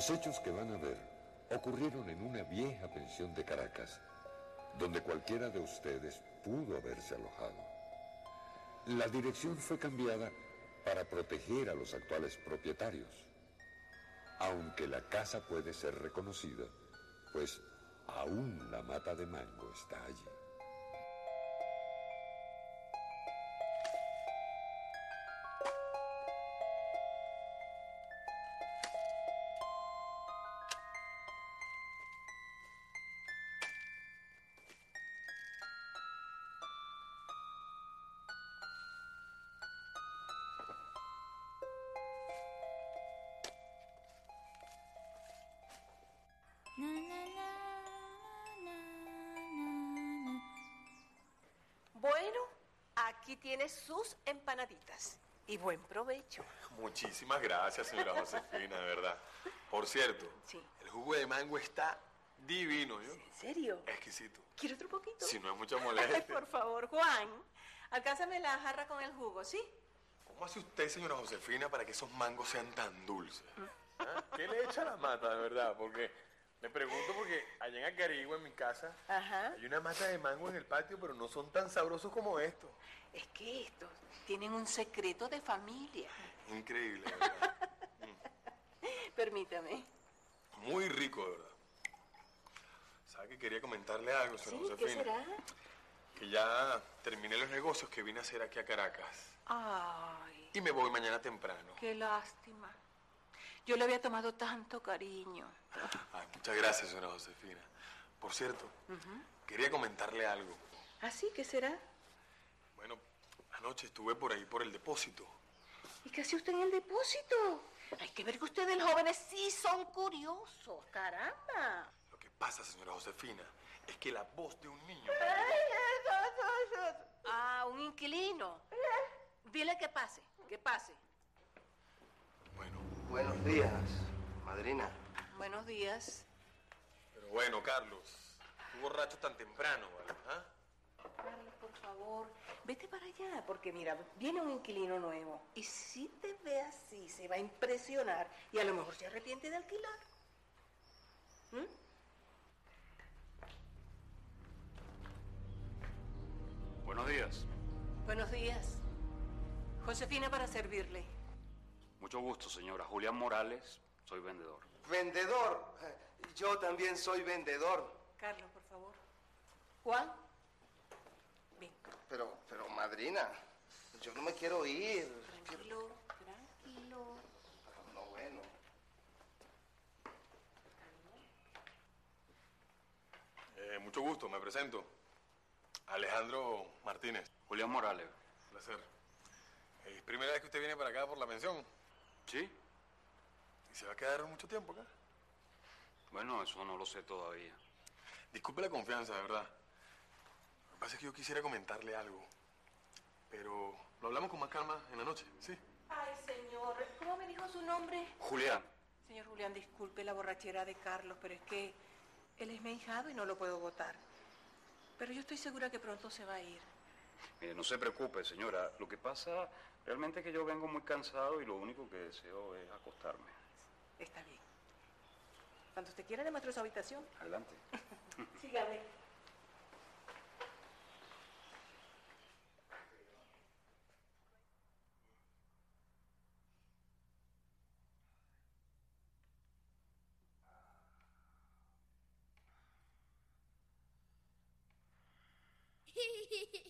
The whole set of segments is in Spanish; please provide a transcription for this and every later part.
Los hechos que van a ver ocurrieron en una vieja pensión de Caracas, donde cualquiera de ustedes pudo haberse alojado. La dirección fue cambiada para proteger a los actuales propietarios, aunque la casa puede ser reconocida, pues aún la mata de mango está allí. Sus empanaditas. Y buen provecho. Muchísimas gracias, señora Josefina, de verdad. Por cierto, Sí. el jugo de mango está divino, ¿yo? ¿En serio? Exquisito. ¿Quiere otro poquito? Si no es mucha Ay, molestia. por favor, Juan. Alcánzame la jarra con el jugo, ¿sí? ¿Cómo hace usted, señora Josefina, para que esos mangos sean tan dulces? ¿Ah? ¿Qué le echa la mata, de verdad? Porque me pregunto porque allá en Acarigua, en mi casa, Ajá. hay una mata de mango en el patio, pero no son tan sabrosos como estos. Es que estos tienen un secreto de familia. Increíble, ¿verdad? Permítame. Muy rico, de verdad. ¿Sabe que quería comentarle algo, ¿Sí? señora ¿Qué Josefina? será? Que ya terminé los negocios que vine a hacer aquí a Caracas. Ay, Y me voy mañana temprano. qué lástima. Yo le había tomado tanto cariño. Ay, muchas gracias, señora Josefina. Por cierto, quería comentarle algo. ¿Ah, sí? ¿Qué será? Bueno, anoche estuve por ahí por el depósito. ¿Y qué hace usted en el depósito? Hay que ver que ustedes jóvenes sí son curiosos, caramba. Lo que pasa, señora Josefina, es que la voz de un niño... Ah, un inquilino. Dile que pase, que pase. Bueno, Buenos días, madrina. Buenos días. pero bueno, Carlos, tú borracho tan temprano, ¿verdad? ¿Ah? Carlos, por favor, vete para allá, porque mira, viene un inquilino nuevo. Y si te ve así, se va a impresionar y a lo mejor se arrepiente de alquilar. ¿Mm? Buenos días. Buenos días. Josefina para servirle. Mucho gusto, señora. Julián Morales, soy vendedor. Vendedor. Eh, Yo también soy vendedor. Carlos, por favor. Juan. Bien. Pero, pero, madrina, yo no me quiero ir. Tranquilo, tranquilo. No, bueno. Eh, mucho gusto, me presento. Alejandro Martínez. Julián Morales. Placer. Es primera vez que usted viene para acá por la pensión. ¿Sí? ¿Y se va a quedar mucho tiempo acá? Bueno, eso no lo sé todavía. Disculpe la confianza, de verdad. Lo que pasa es que yo quisiera comentarle algo. Pero lo hablamos con más calma en la noche, ¿sí? Ay, señor, ¿cómo me dijo su nombre? Julián. Señor Julián, disculpe la borrachera de Carlos, pero es que él es mi hijado y no lo puedo votar. Pero yo estoy segura que pronto se va a ir. Mire, no se preocupe, señora. Lo que pasa realmente es que yo vengo muy cansado y lo único que deseo es acostarme. Está bien. Cuando usted quiera, le muestro su habitación. Adelante. Sígame.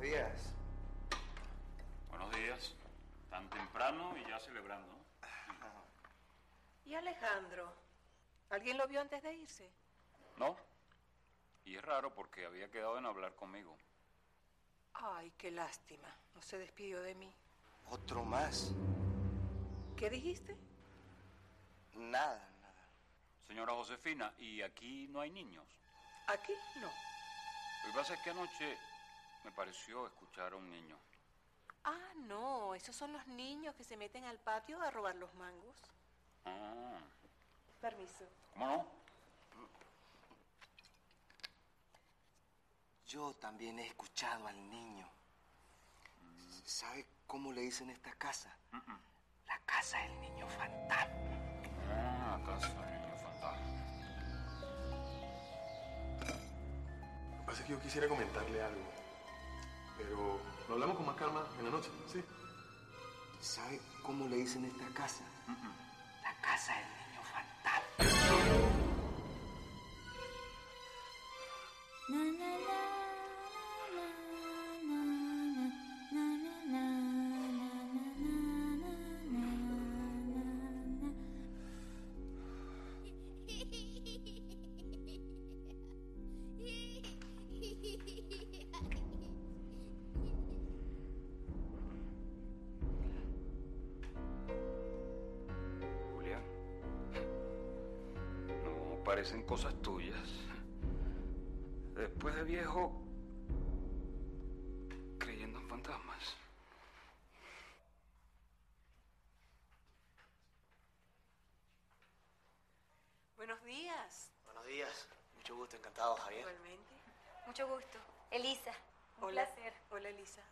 días. Buenos días. Tan temprano y ya celebrando. ¿Y Alejandro? ¿Alguien lo vio antes de irse? ¿No? Y es raro porque había quedado en hablar conmigo. Ay, qué lástima. No se despidió de mí. Otro más. ¿Qué dijiste? Nada, nada. Señora Josefina, ¿y aquí no hay niños? Aquí no. Lo que pasa es que anoche me pareció escuchar a un niño. Ah, no. Esos son los niños que se meten al patio a robar los mangos. Ah, Permiso. ¿cómo no? Yo también he escuchado al niño. ¿Sabe cómo le dicen esta casa? La casa del niño fantasma. Ah, casa del niño fantasma. Lo que pasa es que yo quisiera comentarle algo. Pero lo hablamos con más calma en la noche, ¿sí? ¿Sabe cómo le dicen esta casa? La casa del niño fantasma. Parecen cosas tuyas. Después de viejo, creyendo en fantasmas. Buenos días. Buenos días, mucho gusto, encantado, Javier. Igualmente. Mucho gusto. Elisa. Un Hola. placer. Hola, Elisa.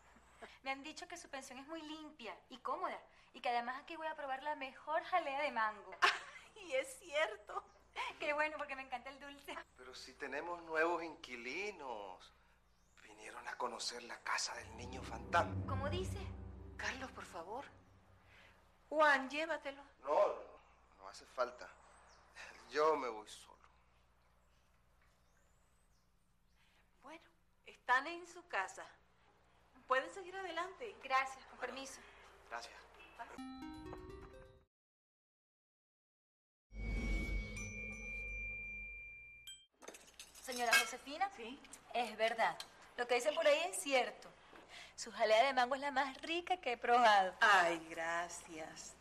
Me han dicho que su pensión es muy limpia y cómoda y que además aquí voy a probar la mejor jalea de mango. Y es cierto. Qué bueno porque me encanta el dulce. Pero si tenemos nuevos inquilinos. Vinieron a conocer la casa del niño fantasma. ¿Cómo dice? Carlos, por favor. Juan, llévatelo. No, no, no hace falta. Yo me voy solo. Bueno, están en su casa. Pueden seguir adelante. Gracias, con permiso. Gracias. Señora Josefina, Sí. es verdad. Lo que dicen por ahí es cierto. Su jalea de mango es la más rica que he probado. Ay, gracias.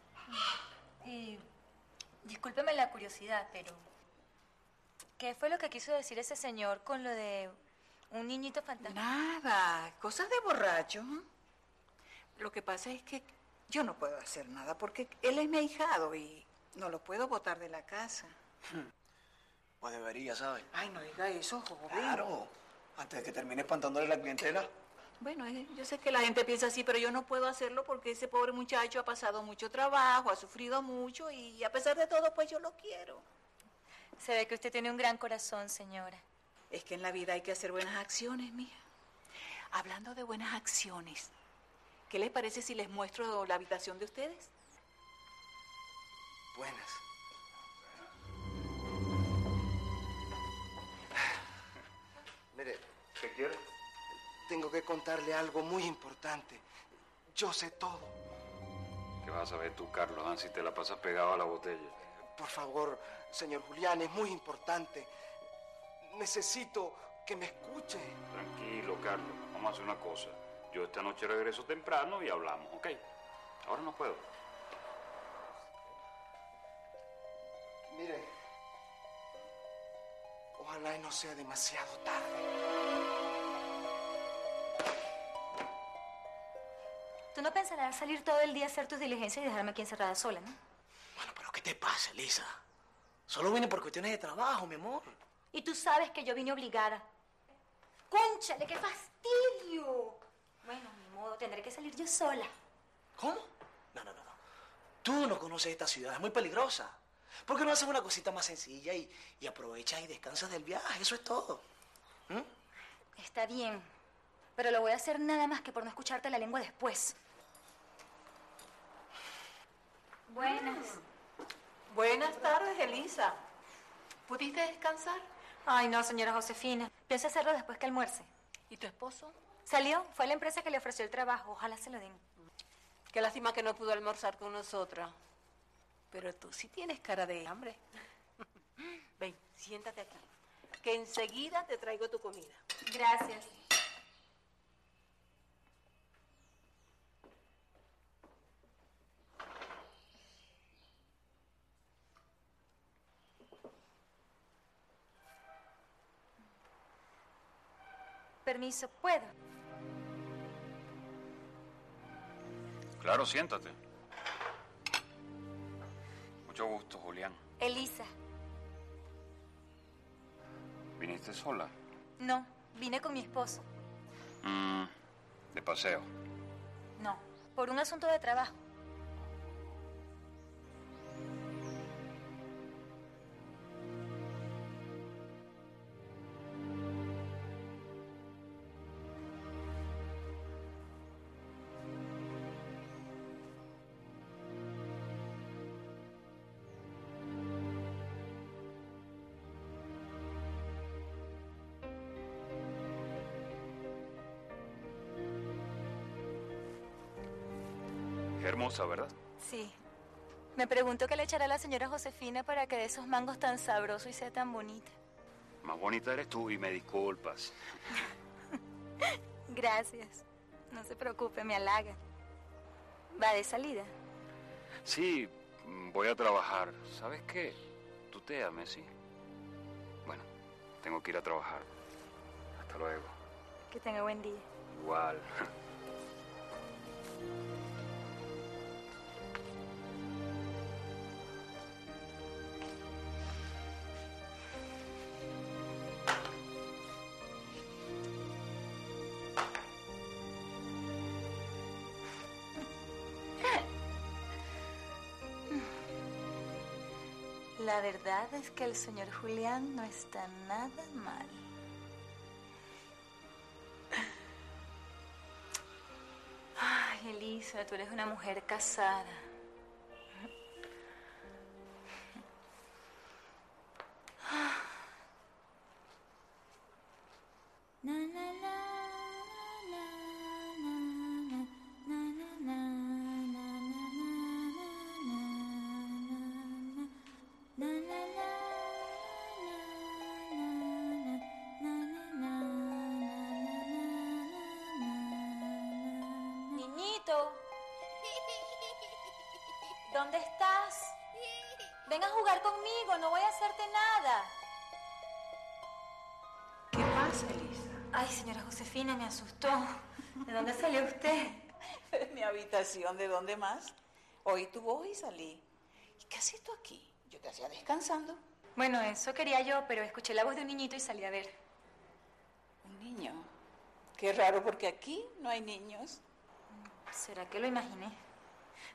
Y discúlpeme la curiosidad, pero ¿qué fue lo que quiso decir ese señor con lo de un niñito fantasma? Nada, cosas de borracho. Lo que pasa es que yo no puedo hacer nada porque él es mi ahijado y no lo puedo botar de la casa. Pues debería, ¿sabes? Ay, no diga eso, joven. Claro, antes de que termine espantándole la clientela. Bueno, eh, yo sé que la gente piensa así, pero yo no puedo hacerlo porque ese pobre muchacho ha pasado mucho trabajo, ha sufrido mucho y a pesar de todo, pues yo lo quiero. Se ve que usted tiene un gran corazón, señora. Es que en la vida hay que hacer buenas acciones, mija. Hablando de buenas acciones, ¿qué les parece si les muestro la habitación de ustedes? Buenas. Mire, ¿Qué quieres? tengo que contarle algo muy importante. Yo sé todo. ¿Qué vas a ver tú, Carlos, ah, si te la pasas pegado a la botella? Por favor, señor Julián, es muy importante. Necesito que me escuche. Tranquilo, Carlos. Vamos a hacer una cosa. Yo esta noche regreso temprano y hablamos, ¿ok? Ahora no puedo. Mire, ojalá y no sea demasiado tarde. Tú no pensarás salir todo el día a hacer tus diligencias y dejarme aquí encerrada sola, ¿no? Bueno, pero ¿qué te pasa, Elisa? Solo vine por cuestiones de trabajo, mi amor. Y tú sabes que yo vine obligada. ¡Cónchale, qué fastidio! Bueno, ni modo, tendré que salir yo sola. ¿Cómo? No, no, no, no. Tú no conoces esta ciudad, es muy peligrosa. ¿Por qué no haces una cosita más sencilla y, y aprovechas y descansas del viaje? Eso es todo. ¿Mm? Está bien, pero lo voy a hacer nada más que por no escucharte la lengua después. Buenas. Buenas tardes, Elisa. ¿Pudiste descansar? Ay, no, señora Josefina. Pienso hacerlo después que almuerce. ¿Y tu esposo? Salió, fue a la empresa que le ofreció el trabajo. Ojalá se lo den. Qué lástima que no pudo almorzar con nosotras. Pero tú sí tienes cara de hambre. Ven, siéntate aquí. Que enseguida te traigo tu comida. Gracias. Permiso, ¿puedo? Claro, siéntate. Mucho gusto, Julián. Elisa. ¿Viniste sola? No, vine con mi esposo. Mm, de paseo. No, por un asunto de trabajo. Hermosa, ¿verdad? Sí. Me pregunto qué le echará la señora Josefina para que de esos mangos tan sabrosos y sea tan bonita. Más bonita eres tú y me disculpas. Gracias. No se preocupe, me halaga. ¿Va de salida? Sí, voy a trabajar. ¿Sabes qué? Tú te ames, ¿sí? Bueno, tengo que ir a trabajar. Hasta luego. Que tenga buen día. Igual. La verdad es que el señor Julián no está nada mal. Ay, Elisa, tú eres una mujer casada. ¿Dónde estás? Ven a jugar conmigo, no voy a hacerte nada. ¿Qué pasa, Elisa? Ay, señora Josefina, me asustó. ¿De dónde salió usted? De mi habitación, ¿de dónde más? Oí tu voz y salí. ¿Y qué haces tú aquí? Yo te hacía descansando. Bueno, eso quería yo, pero escuché la voz de un niñito y salí a ver. Un niño. Qué raro, porque aquí no hay niños. ¿Será que lo imaginé?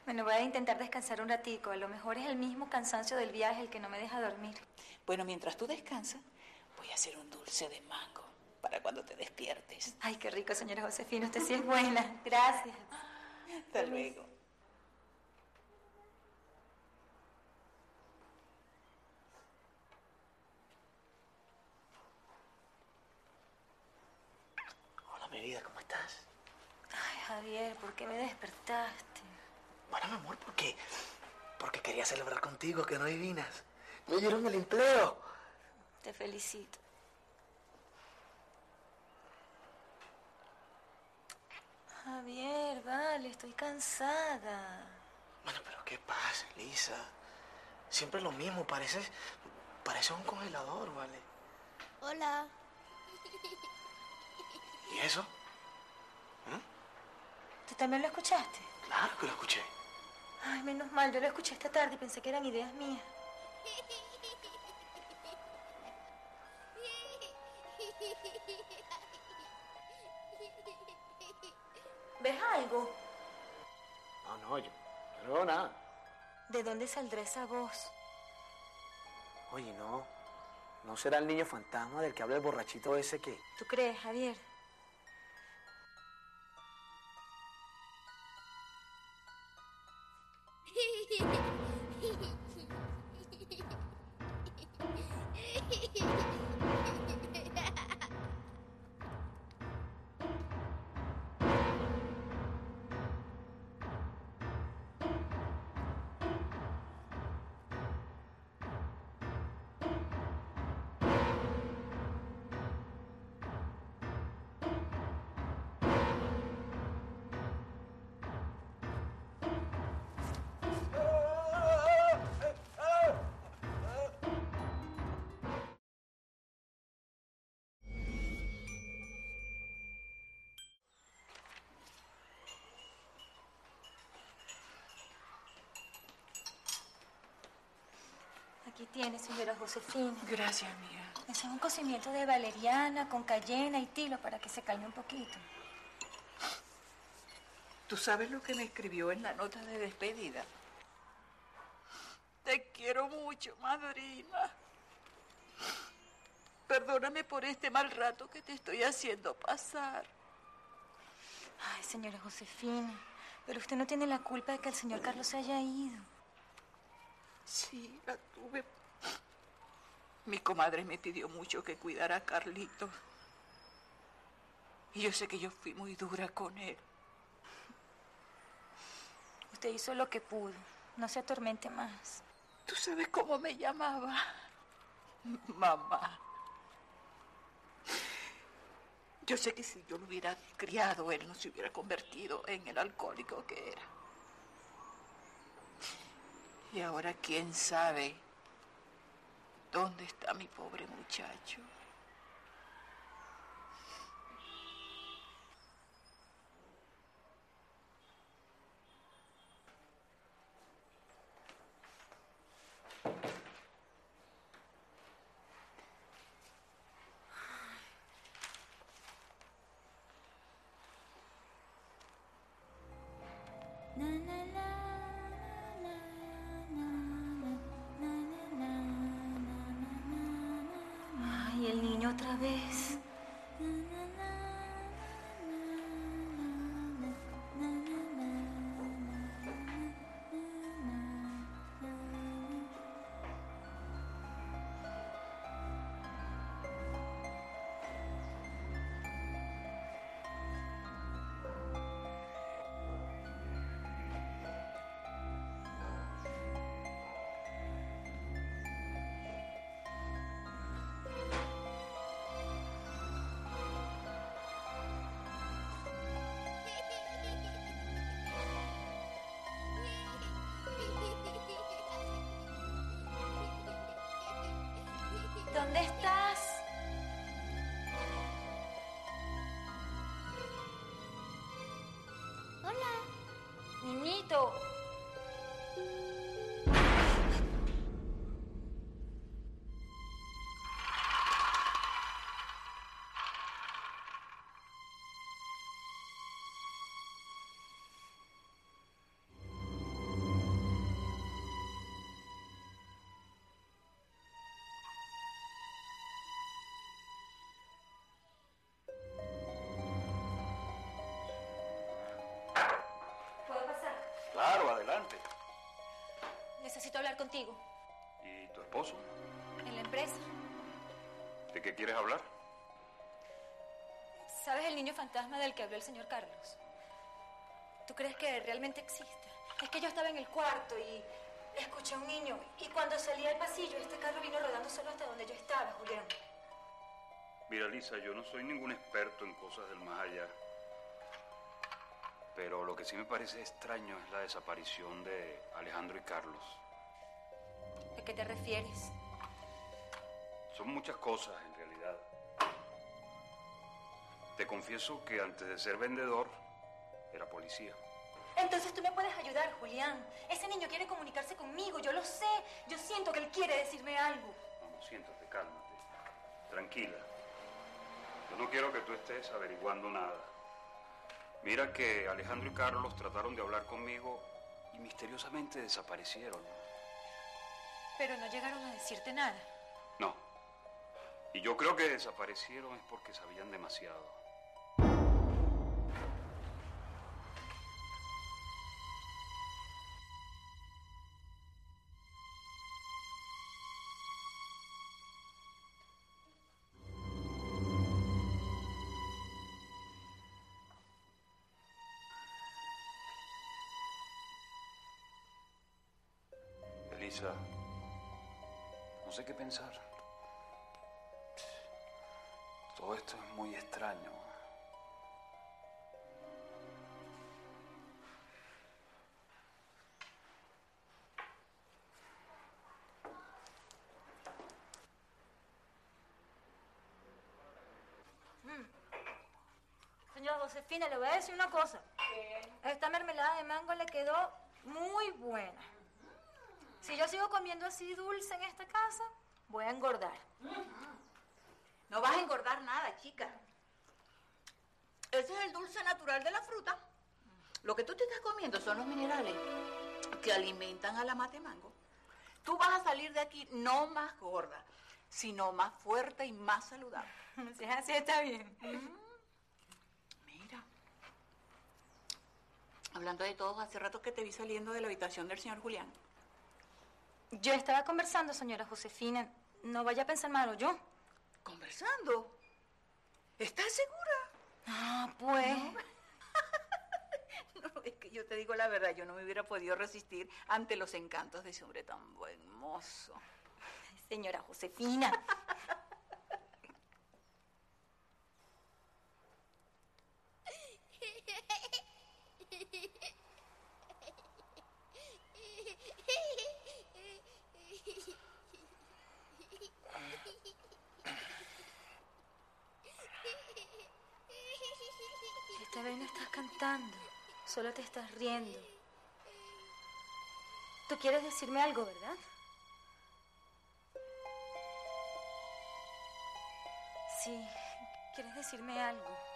Bueno, voy a intentar descansar un ratico. A lo mejor es el mismo cansancio del viaje el que no me deja dormir. Bueno, mientras tú descansas, voy a hacer un dulce de mango para cuando te despiertes. Ay, qué rico, señora Josefina. Usted sí es buena. Gracias. Hasta luego. Hola, mi vida, ¿cómo estás? Ay, Javier, ¿por qué me despertaste? Bueno, mi amor, ¿por qué? Porque quería celebrar contigo que no adivinas. Me dieron el empleo. Te felicito. Javier, vale, estoy cansada. Bueno, pero ¿qué pasa, Elisa? Siempre lo mismo, pareces... Pareces un congelador, ¿vale? Hola. ¿Y eso? ¿Tú también lo escuchaste? Claro que lo escuché. Ay, menos mal, yo lo escuché esta tarde y pensé que eran ideas mías. ¿Ves algo? No, no, yo, yo no veo nada. ¿De dónde saldrá esa voz? Oye, no. ¿No será el niño fantasma del que habla el borrachito ese que... ¿Tú crees, Javier? Tiene, señora Josefina. Gracias, mía. Es un cocimiento de valeriana con cayena y tilo para que se calme un poquito. ¿Tú sabes lo que me escribió en la nota de despedida? Te quiero mucho, madrina. Perdóname por este mal rato que te estoy haciendo pasar. Ay, señora Josefina, pero usted no tiene la culpa de que el señor Carlos se haya ido. Sí, la tuve. Mi comadre me pidió mucho que cuidara a Carlito. Y yo sé que yo fui muy dura con él. Usted hizo lo que pudo. No se atormente más. ¿Tú sabes cómo me llamaba? Mamá. Yo sé que si yo lo hubiera criado, él no se hubiera convertido en el alcohólico que era. Y ahora quién sabe dónde está mi pobre muchacho. Otra vez. Niñito. Contigo. ¿Y tu esposo? En la empresa. ¿De qué quieres hablar? ¿Sabes el niño fantasma del que habló el señor Carlos? ¿Tú crees que realmente existe? Es que yo estaba en el cuarto y escuché a un niño y cuando salí al pasillo este carro vino rodando solo hasta donde yo estaba, Julián. Mira, Lisa, yo no soy ningún experto en cosas del más allá. Pero lo que sí me parece extraño es la desaparición de Alejandro y Carlos. ¿A qué te refieres? Son muchas cosas en realidad. Te confieso que antes de ser vendedor era policía. Entonces tú me puedes ayudar, Julián. Ese niño quiere comunicarse conmigo, yo lo sé. Yo siento que él quiere decirme algo. Vamos, siéntate, cálmate. Tranquila. Yo no quiero que tú estés averiguando nada. Mira que Alejandro y Carlos trataron de hablar conmigo y misteriosamente desaparecieron. Pero no llegaron a decirte nada. No. Y yo creo que desaparecieron es porque sabían demasiado. Elisa, no sé qué pensar. Todo esto es muy extraño. Señora Josefina, le voy a decir una cosa. Esta mermelada de mango le quedó muy buena. Si yo sigo comiendo así dulce en esta casa, voy a engordar. No vas a engordar nada, chica. Ese es el dulce natural de la fruta. Lo que tú te estás comiendo son los minerales que alimentan a la mate mango. Tú vas a salir de aquí no más gorda, sino más fuerte y más saludable. Si es así, está bien. Mira. Hablando de todo, hace rato que te vi saliendo de la habitación del señor Julián. Yo estaba conversando, señora Josefina. No vaya a pensar malo yo. ¿Conversando? ¿Estás segura? Ah, pues. No, es que yo te digo la verdad, yo no me hubiera podido resistir ante los encantos de ese hombre tan buen mozo. Señora Josefina. Esta vez no estás cantando, Tú quieres decirme algo, ¿verdad? Sí, quieres decirme algo.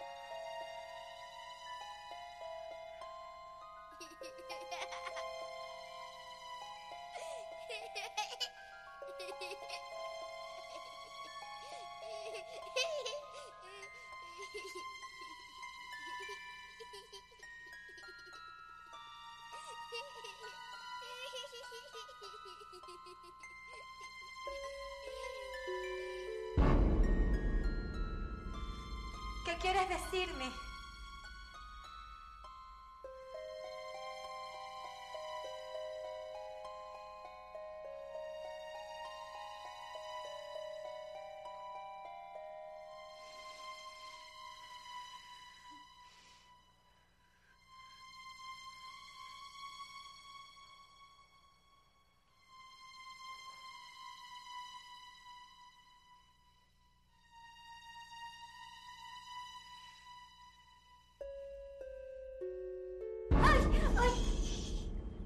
Quieres decirme?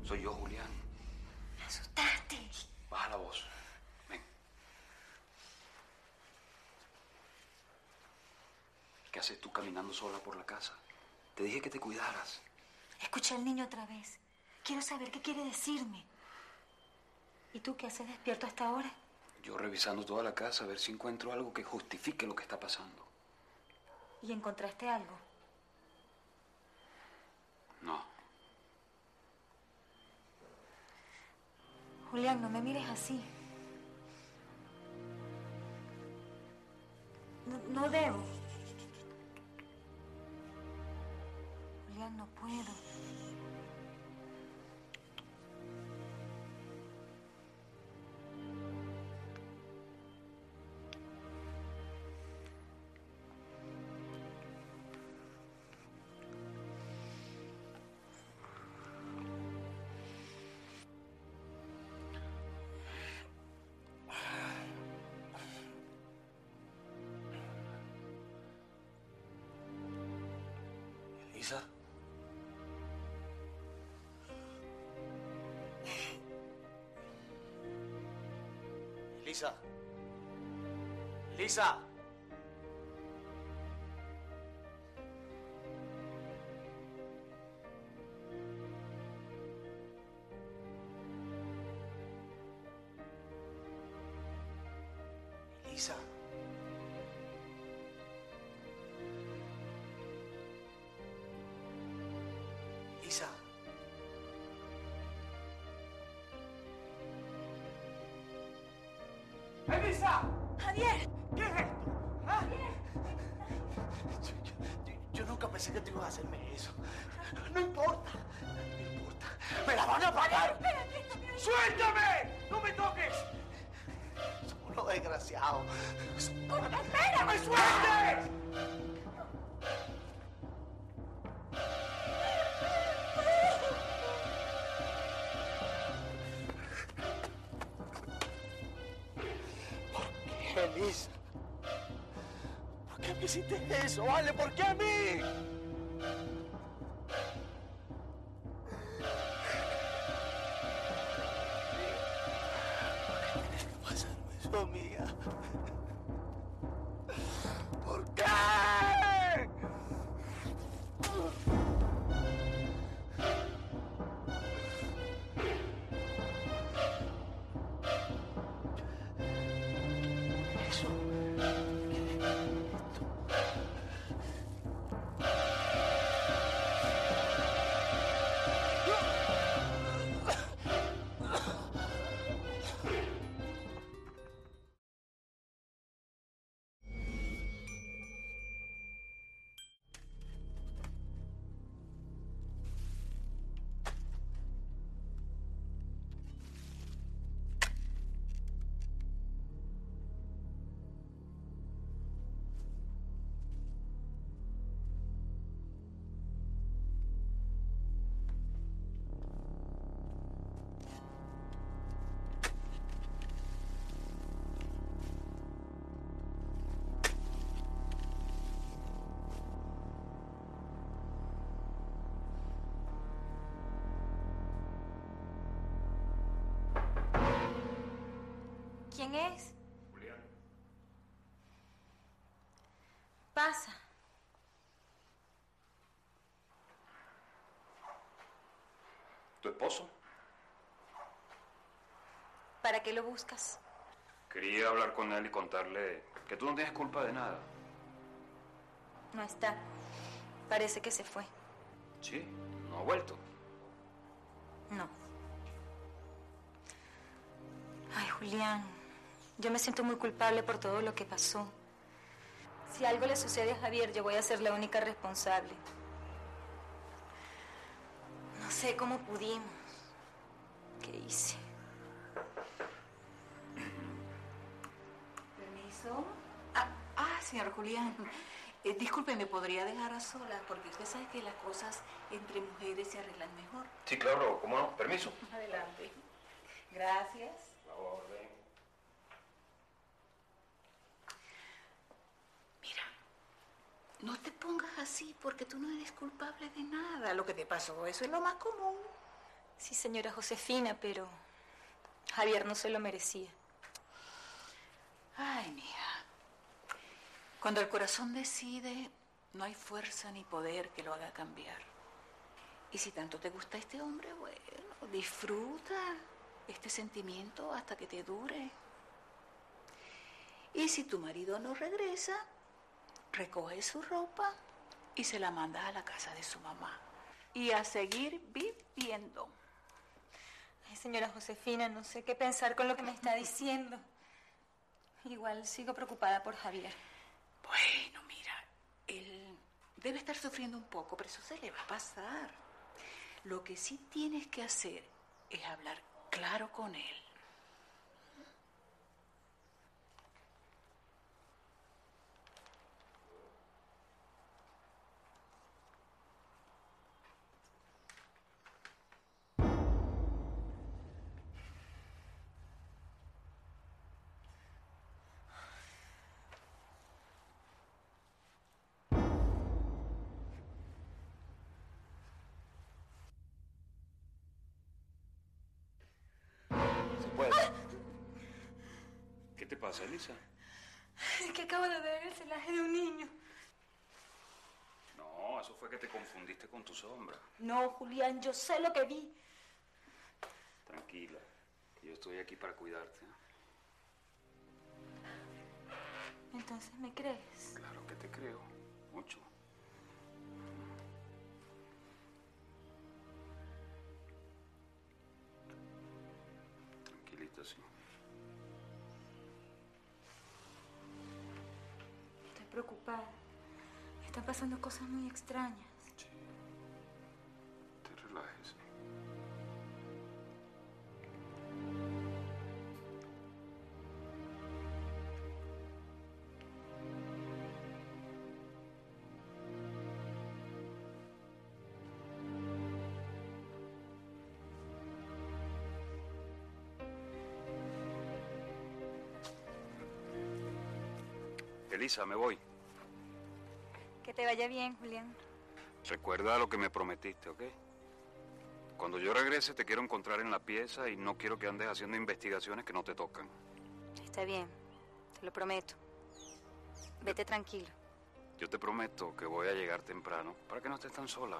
Soy yo, Julián. Me asustaste. Baja la voz. Ven. ¿Qué haces tú caminando sola por la casa? Te dije que te cuidaras. Escuché al niño otra vez. Quiero saber qué quiere decirme. ¿Y tú qué haces despierto hasta ahora? Yo revisando toda la casa a ver si encuentro algo que justifique lo que está pasando. ¿Y encontraste algo? No. Julián, no me mires así. No, debo. Julián, no puedo. Elisa. Elisa. Elisa. Ibas a hacerme eso. No importa. No importa. ¡Me la van a pagar! ¡Suéltame! ¡No me toques! Somos unos desgraciados. ¡Espera! ¡Me sueltes! ¿Por qué, Elisa? ¿Por qué me hiciste eso, vale? ¿Por qué a mí? economia. ¿Quién es? Julián. Pasa. ¿Tu esposo? ¿Para qué lo buscas? Quería hablar con él y contarle que tú no tienes culpa de nada. No está. Parece que se fue. Sí, no ha vuelto. No. Ay, Julián, yo me siento muy culpable por todo lo que pasó. Si algo le sucede a Javier, yo voy a ser la única responsable. No sé cómo pudimos. ¿Qué hice? Permiso. Ah, ah, señor Julián. Eh, disculpe, ¿me podría dejar a solas? Porque usted sabe que las cosas entre mujeres se arreglan mejor. Sí, claro, ¿cómo no? Permiso. Adelante. Gracias. La orden. No te pongas así porque tú no eres culpable de nada. Lo que te pasó, eso es lo más común. Sí, señora Josefina, pero Javier no se lo merecía. Ay, mija. Cuando el corazón decide, no hay fuerza ni poder que lo haga cambiar. Y si tanto te gusta este hombre, bueno, disfruta este sentimiento hasta que te dure. Y si tu marido no regresa, recoge su ropa y se la manda a la casa de su mamá. Y a seguir viviendo. Ay, señora Josefina, no sé qué pensar con lo que me está diciendo. Igual sigo preocupada por Javier. Bueno, mira, él debe estar sufriendo un poco, pero eso se le va a pasar. Lo que sí tienes que hacer es hablar claro con él. Te pasa, Elisa? Es que acabo de ver el celaje de un niño. No, eso fue que te confundiste con tu sombra. No, Julián, yo sé lo que vi. Tranquila, yo estoy aquí para cuidarte. ¿eh? Entonces, ¿me crees? Claro que te creo, mucho. Tranquilita, sí. Preocupada. Están pasando cosas muy extrañas. Sí. Te relajes. Elisa, me voy. Te vaya bien, Julián. Recuerda lo que me prometiste, ¿ok? Cuando yo regrese te quiero encontrar en la pieza y no quiero que andes haciendo investigaciones que no te tocan. Está bien, te lo prometo. Vete tranquilo. Yo te prometo que voy a llegar temprano para que no estés tan sola.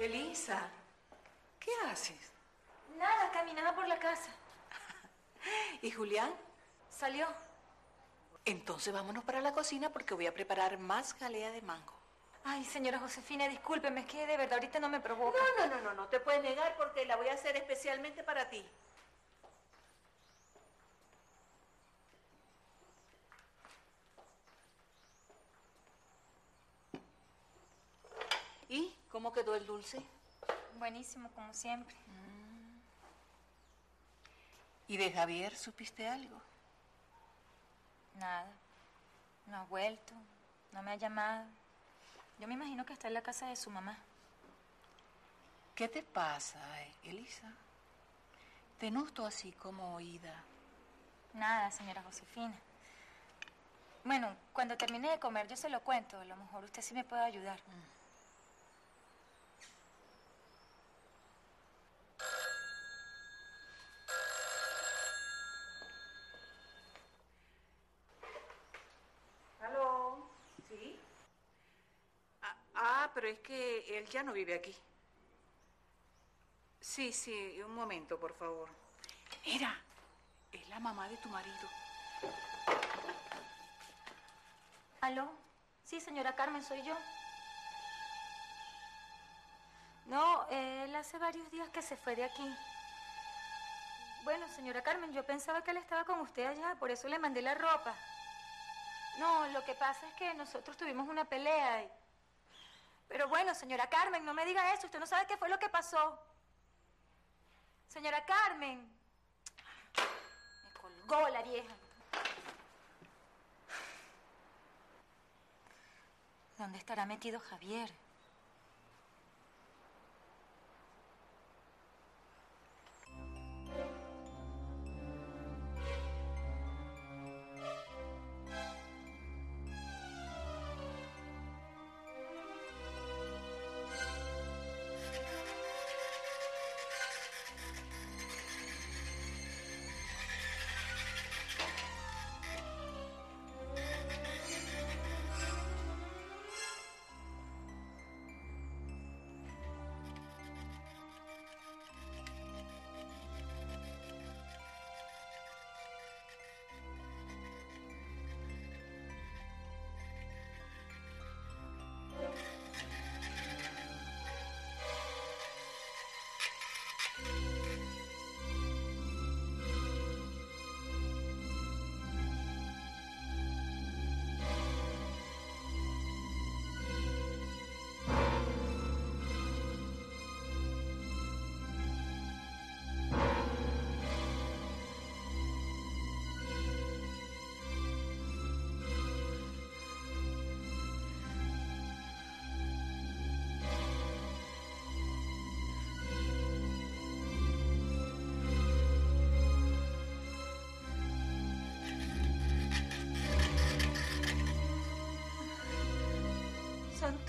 Elisa, ¿qué haces? Nada, caminaba por la casa. ¿Y Julián? Salió. Entonces vámonos para la cocina porque voy a preparar más jalea de mango. Ay, señora Josefina, discúlpeme, es que de verdad ahorita no me provoca. No, no, no, no, no te puedes negar porque la voy a hacer especialmente para ti. ¿Y cómo quedó el dulce? Buenísimo, como siempre. ¿Y de Javier supiste algo? Nada. No ha vuelto, no me ha llamado. Yo me imagino que está en la casa de su mamá. ¿Qué te pasa, eh, Elisa? Te noto así como oída. Nada, señora Josefina. Bueno, cuando termine de comer yo se lo cuento. A lo mejor usted sí me puede ayudar. ¿Aló? ¿Sí? Ah, ah, pero es que él ya no vive aquí. Sí, sí, un momento, por favor. Mira, es la mamá de tu marido. ¿Aló? Sí, señora Carmen, soy yo. No, él hace varios días que se fue de aquí. Bueno, señora Carmen, yo pensaba que él estaba con usted allá, por eso le mandé la ropa. No, lo que pasa es que nosotros tuvimos una pelea y... Pero bueno, señora Carmen, no me diga eso, usted no sabe qué fue lo que pasó. Señora Carmen. Me colgó la vieja. ¿Dónde estará metido Javier?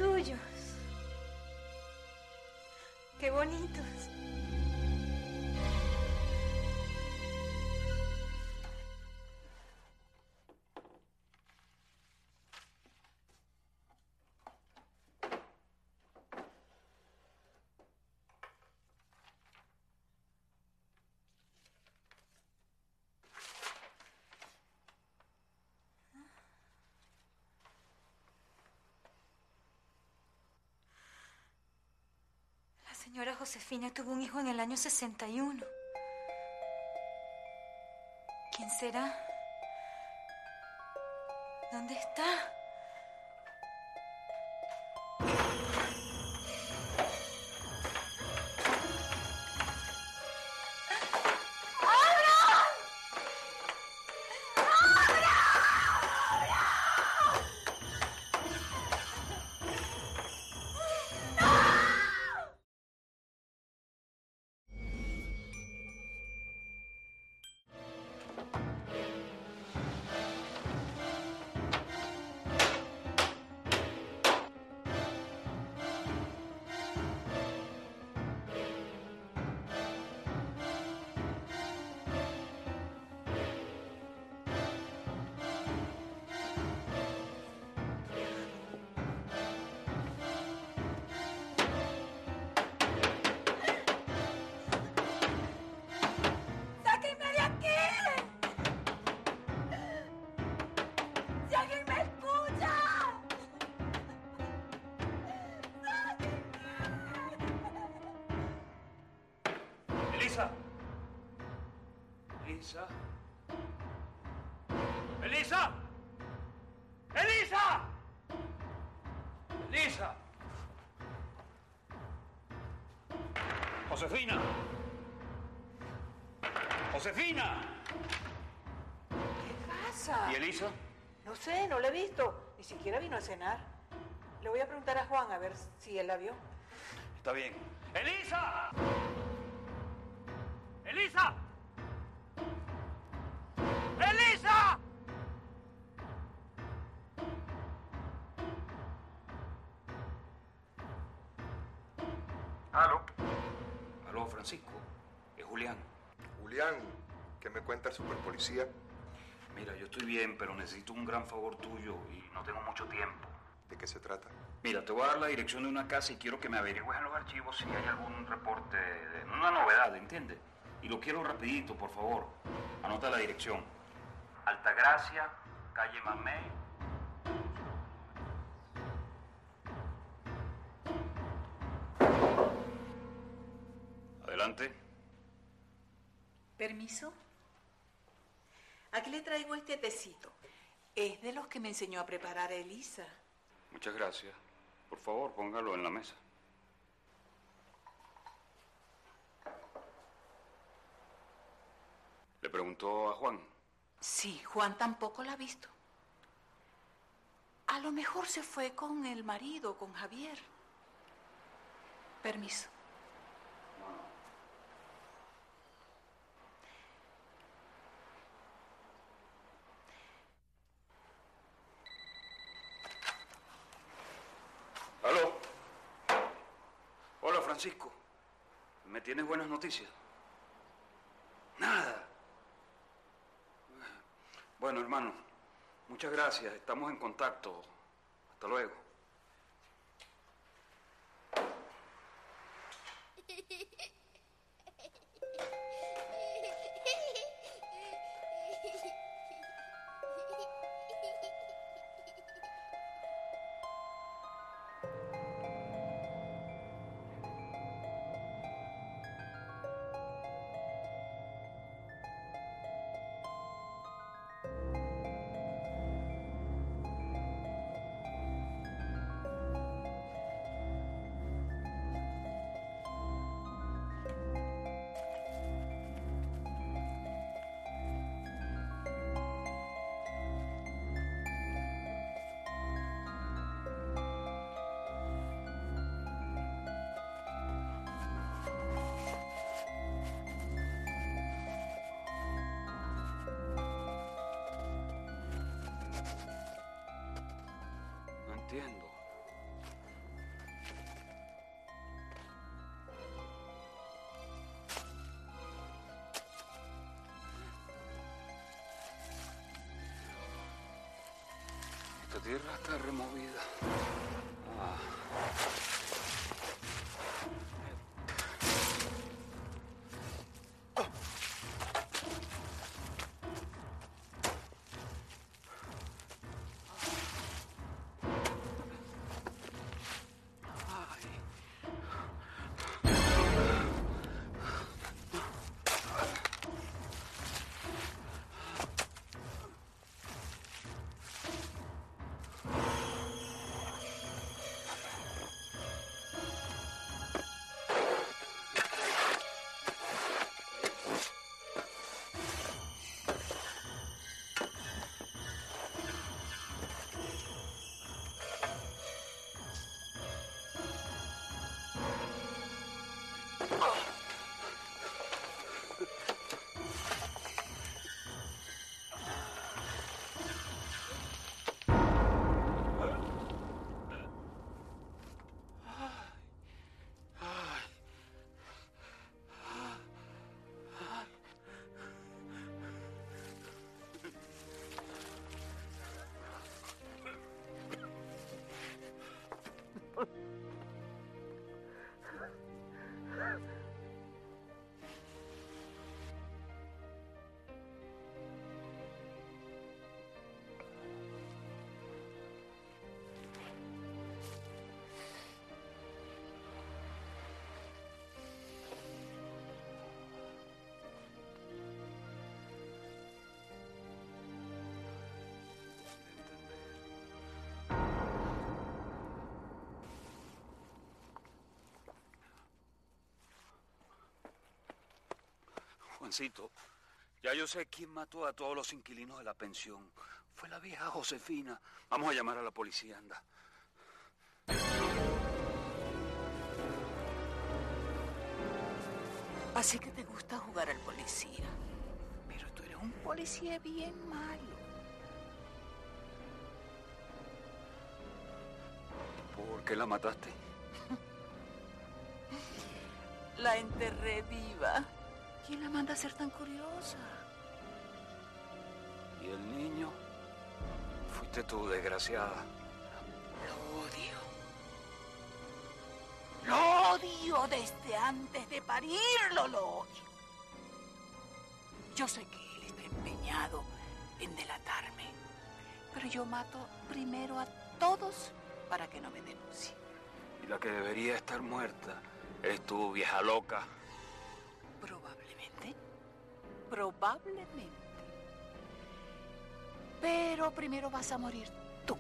Tuyos. Qué bonitos. Señora Josefina tuvo un hijo en el año 61. ¿Quién será? ¿Dónde está? Elisa. Elisa. Elisa. Elisa. Josefina. Josefina. ¿Qué pasa? ¿Y Elisa? No sé, no la he visto. Ni siquiera vino a cenar. Le voy a preguntar a Juan a ver si él la vio. Está bien. ¡Elisa! ¿Qué me cuenta el superpolicía? Mira, yo estoy bien, pero necesito un gran favor tuyo y no tengo mucho tiempo. ¿De qué se trata? Mira, te voy a dar la dirección de una casa y quiero que me averigües en los archivos si hay algún reporte, de, una novedad, ¿entiendes? Y lo quiero rapidito, por favor. Anota la dirección. Altagracia, calle Mamey. Adelante. ¿Permiso? Aquí le traigo este tecito. Es de los que me enseñó a preparar Elisa. Muchas gracias. Por favor, póngalo en la mesa. Le preguntó a Juan. Sí, Juan tampoco la ha visto. A lo mejor se fue con el marido, con Javier. Permiso. ¿Aló? Hola, Francisco. ¿Me tienes buenas noticias? Nada. Bueno, hermano, muchas gracias. Estamos en contacto. Hasta luego. Esta tierra está removida. Juancito, ya yo sé quién mató a todos los inquilinos de la pensión. Fue la vieja Josefina. Vamos a llamar a la policía, anda. Así que te gusta jugar al policía. Pero tú eres un policía bien malo. ¿Por qué la mataste? La enterré viva. ¿Quién la manda a ser tan curiosa? ¿Y el niño? Fuiste tú, desgraciada. Lo odio. Lo odio desde antes de parirlo, lo odio. Yo sé que él está empeñado en delatarme, pero yo mato primero a todos para que no me denuncie. Y la que debería estar muerta eres tú, vieja loca. Probablemente. Pero primero vas a morir tú.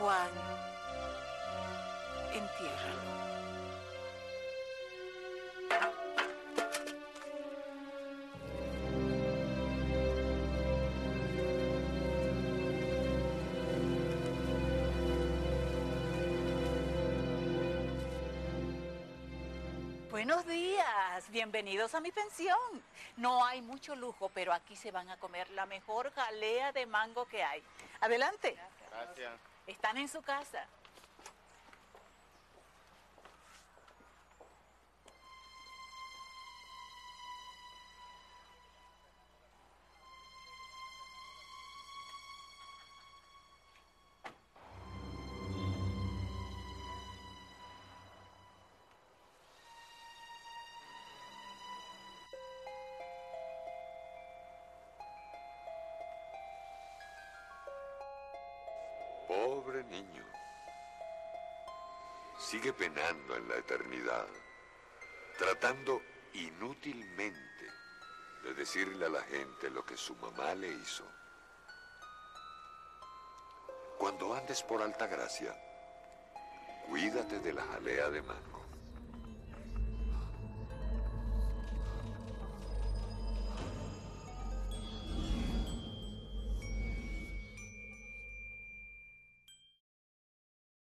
Juan, entiérralo. Buenos días, bienvenidos a mi pensión. No hay mucho lujo, pero aquí se van a comer la mejor jalea de mango que hay. Adelante. Gracias. Están en su casa. Niño. Sigue penando en la eternidad, tratando inútilmente de decirle a la gente lo que su mamá le hizo. Cuando andes por Altagracia, cuídate de la jalea de mango.